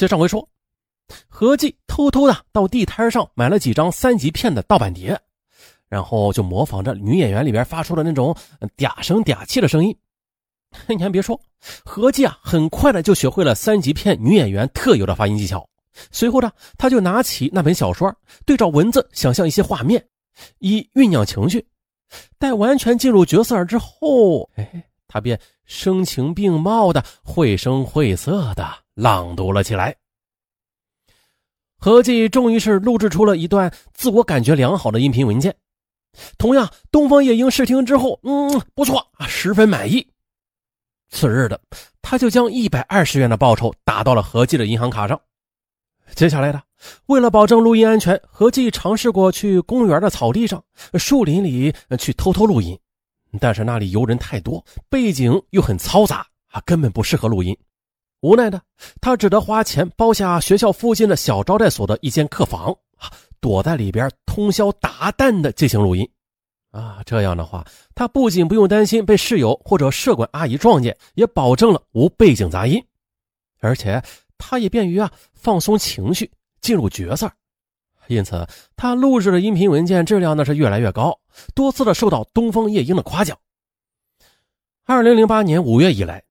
接上回说，何继偷偷的到地摊上买了几张三级片的盗版碟，然后就模仿着女演员里边发出的那种嗲声嗲气的声音。你还别说，何继啊，很快的就学会了三级片女演员特有的发音技巧。随后呢，他就拿起那本小说，对照文字想象一些画面，以酝酿情绪。待完全进入角色之后，哎，他便声情并茂的、绘声绘色的朗读了起来。何继终于是录制出了一段自我感觉良好的音频文件。同样，东方夜莺试听之后，嗯，不错啊，十分满意。次日的，他就将一百二十元的报酬打到了何继的银行卡上。接下来的，为了保证录音安全，何继尝试过去公园的草地上、树林里去偷偷录音，但是那里游人太多，背景又很嘈杂啊，根本不适合录音。无奈的他只得花钱包下学校附近的小招待所的一间客房，躲在里边通宵达旦的进行录音。啊，这样的话，他不仅不用担心被室友或者舍管阿姨撞见，也保证了无背景杂音，而且。他也便于啊放松情绪，进入角色，因此他录制的音频文件质量呢是越来越高，多次的受到东方夜莺的夸奖。二零零八年五月以来，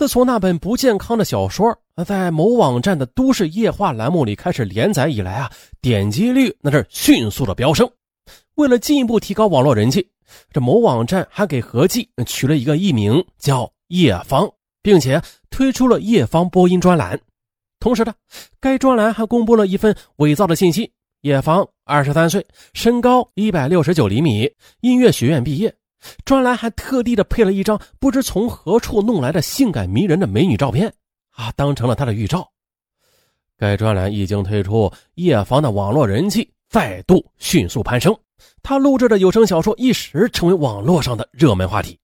自从那本不健康的小说在某网站的都市夜话栏目里开始连载以来啊，点击率那是迅速的飙升。为了进一步提高网络人气，这某网站还给何继取了一个艺名叫叶芳，并且推出了叶芳播音专栏。同时呢，该专栏还公布了一份伪造的信息：叶芳，二十三岁，身高一百六十九厘米，音乐学院毕业。专栏还特地的配了一张不知从何处弄来的性感迷人的美女照片，啊，当成了他的预兆。该专栏一经推出，叶芳的网络人气再度迅速攀升，他录制的有声小说一时成为网络上的热门话题。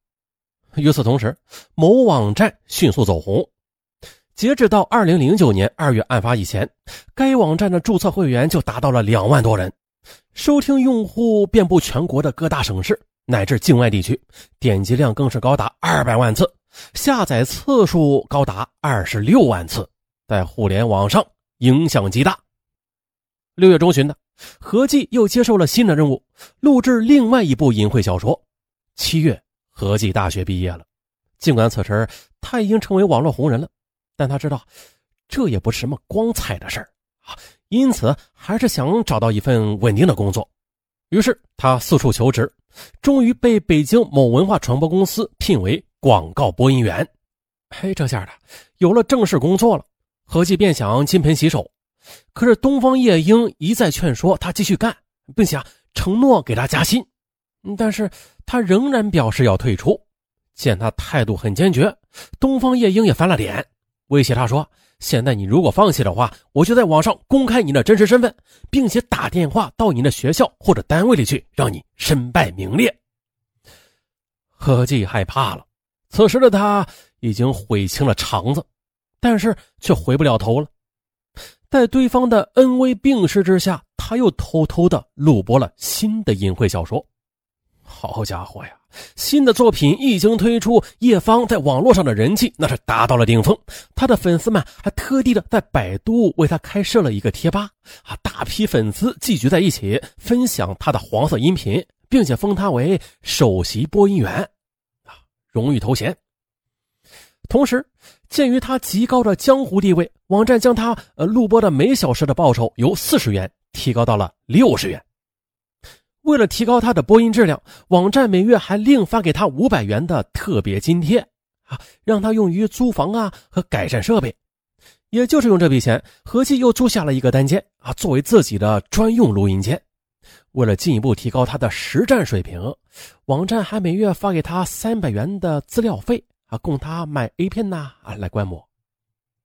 与此同时，某网站迅速走红。截止到二零零九年二月案发以前，该网站的注册会员就达到了两万多人，收听用户遍布全国的各大省市乃至境外地区，点击量更是高达二百万次，下载次数高达二十六万次，在互联网上影响极大。六月中旬的，何继又接受了新的任务，录制另外一部淫秽小说。七月，何继大学毕业了，尽管此时他已经成为网络红人了。但他知道，这也不是什么光彩的事儿，因此还是想找到一份稳定的工作。于是他四处求职，终于被北京某文化传播公司聘为广告播音员。嘿，这下的有了正式工作了，何继便想金盆洗手。可是东方夜莺一再劝说他继续干，并且承诺给他加薪，但是他仍然表示要退出。见他态度很坚决，东方夜莺也翻了脸。威胁他说：“现在你如果放弃的话，我就在网上公开你的真实身份，并且打电话到你的学校或者单位里去，让你身败名裂。”何继害怕了，此时的他已经悔青了肠子，但是却回不了头了。在对方的恩威并施之下，他又偷偷的录播了新的淫秽小说。好家伙呀！新的作品一经推出，叶芳在网络上的人气那是达到了顶峰。他的粉丝们还特地的在百度为他开设了一个贴吧，啊，大批粉丝聚集在一起分享他的黄色音频，并且封他为首席播音员，啊，荣誉头衔。同时，鉴于他极高的江湖地位，网站将他呃录播的每小时的报酬由四十元提高到了六十元。为了提高他的播音质量，网站每月还另发给他五百元的特别津贴啊，让他用于租房啊和改善设备。也就是用这笔钱，何继又租下了一个单间啊，作为自己的专用录音间。为了进一步提高他的实战水平，网站还每月发给他三百元的资料费啊，供他买 A 片呐啊来观摩。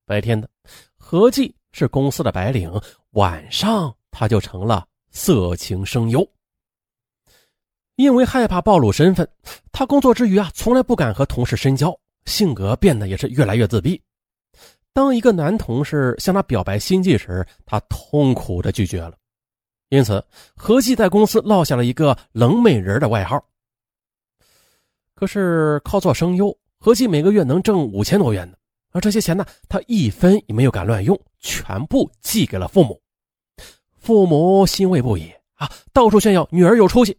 白天的何继是公司的白领，晚上他就成了色情声优。因为害怕暴露身份，他工作之余啊，从来不敢和同事深交，性格变得也是越来越自闭。当一个男同事向他表白心迹时，他痛苦的拒绝了。因此，何继在公司落下了一个“冷美人”的外号。可是靠做声优，何继每个月能挣五千多元呢，而这些钱呢，他一分也没有敢乱用，全部寄给了父母。父母欣慰不已啊，到处炫耀女儿有出息。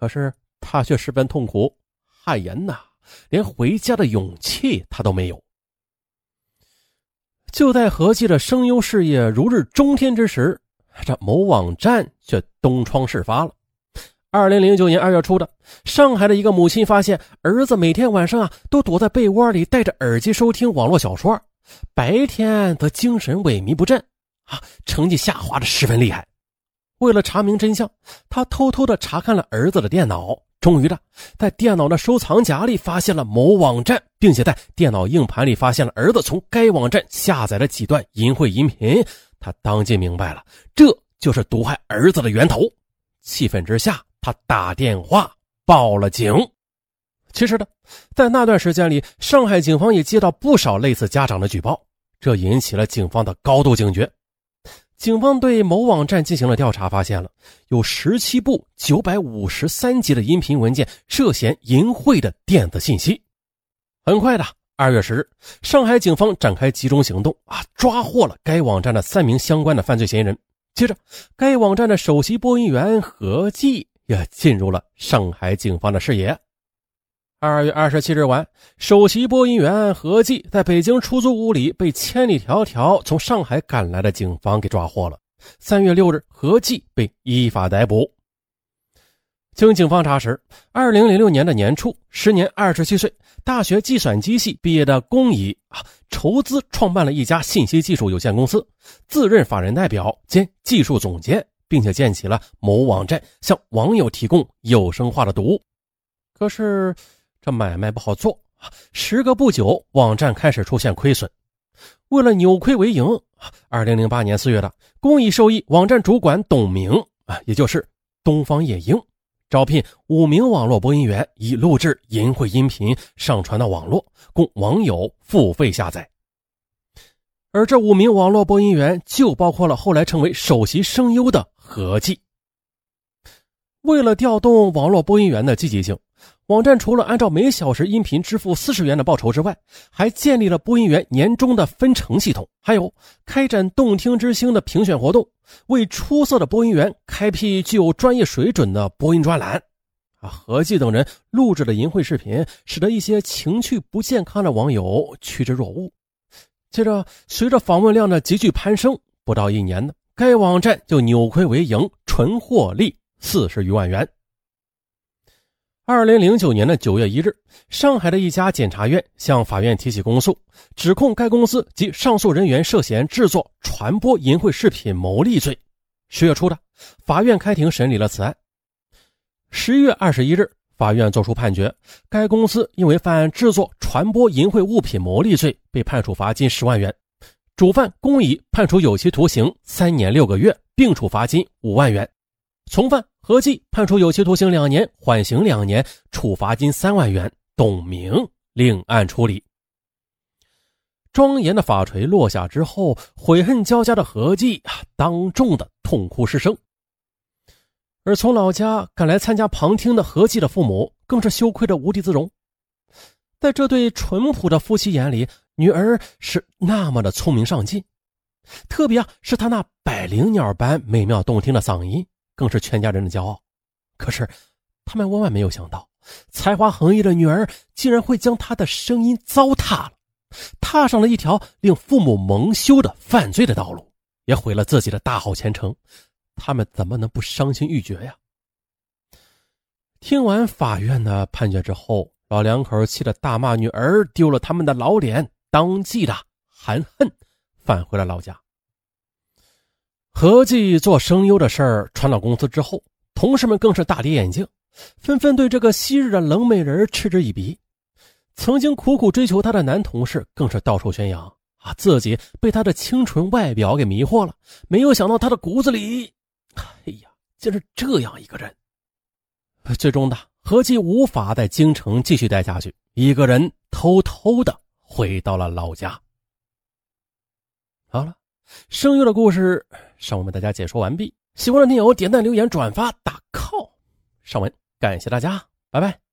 可是他却十分痛苦，汗颜呐，连回家的勇气他都没有。就在何继的声优事业如日中天之时，这某网站却东窗事发了。二零零九年二月初的，上海的一个母亲发现儿子每天晚上啊都躲在被窝里戴着耳机收听网络小说，白天则精神萎靡不振，啊，成绩下滑的十分厉害。为了查明真相，他偷偷的查看了儿子的电脑，终于的在电脑的收藏夹里发现了某网站，并且在电脑硬盘里发现了儿子从该网站下载了几段淫秽音频。他当即明白了，这就是毒害儿子的源头。气愤之下。他打电话报了警。其实呢，在那段时间里，上海警方也接到不少类似家长的举报，这引起了警方的高度警觉。警方对某网站进行了调查，发现了有十七部九百五十三集的音频文件涉嫌淫秽的电子信息。很快的，二月十日，上海警方展开集中行动啊，抓获了该网站的三名相关的犯罪嫌疑人。接着，该网站的首席播音员何继。也进入了上海警方的视野。二月二十七日晚，首席播音员何继在北京出租屋里被千里迢迢从上海赶来的警方给抓获了。三月六日，何继被依法逮捕。经警方查实，二零零六年的年初，时年二十七岁、大学计算机系毕业的龚乙啊，筹资创办了一家信息技术有限公司，自任法人代表兼技术总监。并且建起了某网站，向网友提供有声化的读物。可是这买卖不好做啊！时隔不久，网站开始出现亏损。为了扭亏为盈，二零零八年四月的，公益受益网站主管董明啊，也就是东方夜莺，招聘五名网络播音员，以录制淫秽音频上传到网络，供网友付费下载。而这五名网络播音员就包括了后来成为首席声优的何继。为了调动网络播音员的积极性，网站除了按照每小时音频支付四十元的报酬之外，还建立了播音员年终的分成系统，还有开展动听之星的评选活动，为出色的播音员开辟具有专业水准的播音专栏。啊，何继等人录制的淫秽视频，使得一些情趣不健康的网友趋之若鹜。接着，随着访问量的急剧攀升，不到一年呢，该网站就扭亏为盈，纯获利四十余万元。二零零九年的九月一日，上海的一家检察院向法院提起公诉，指控该公司及上诉人员涉嫌制作、传播淫秽视频牟利罪。十月初的，法院开庭审理了此案。十一月二十一日。法院作出判决，该公司因为犯制作、传播淫秽物品牟利罪，被判处罚金十万元；主犯龚乙判处有期徒刑三年六个月，并处罚金五万元；从犯何继判处有期徒刑两年，缓刑两年，处罚金三万元。董明另案处理。庄严的法锤落下之后，悔恨交加的何继啊，当众的痛哭失声。而从老家赶来参加旁听的何继的父母更是羞愧的无地自容。在这对淳朴的夫妻眼里，女儿是那么的聪明上进，特别啊是她那百灵鸟般美妙动听的嗓音，更是全家人的骄傲。可是，他们万万没有想到，才华横溢的女儿竟然会将她的声音糟蹋了，踏上了一条令父母蒙羞的犯罪的道路，也毁了自己的大好前程。他们怎么能不伤心欲绝呀？听完法院的判决之后，老两口气得大骂女儿丢了他们的老脸，当即的含恨返回了老家。合计做声优的事儿传到公司之后，同事们更是大跌眼镜，纷纷对这个昔日的冷美人嗤之以鼻。曾经苦苦追求她的男同事更是到处宣扬啊，自己被她的清纯外表给迷惑了，没有想到她的骨子里。哎呀，竟是这样一个人。最终的何继无法在京城继续待下去，一个人偷偷的回到了老家。好了，声优的故事上文为大家解说完毕。喜欢的听友点赞、留言、转发、打 call。上文感谢大家，拜拜。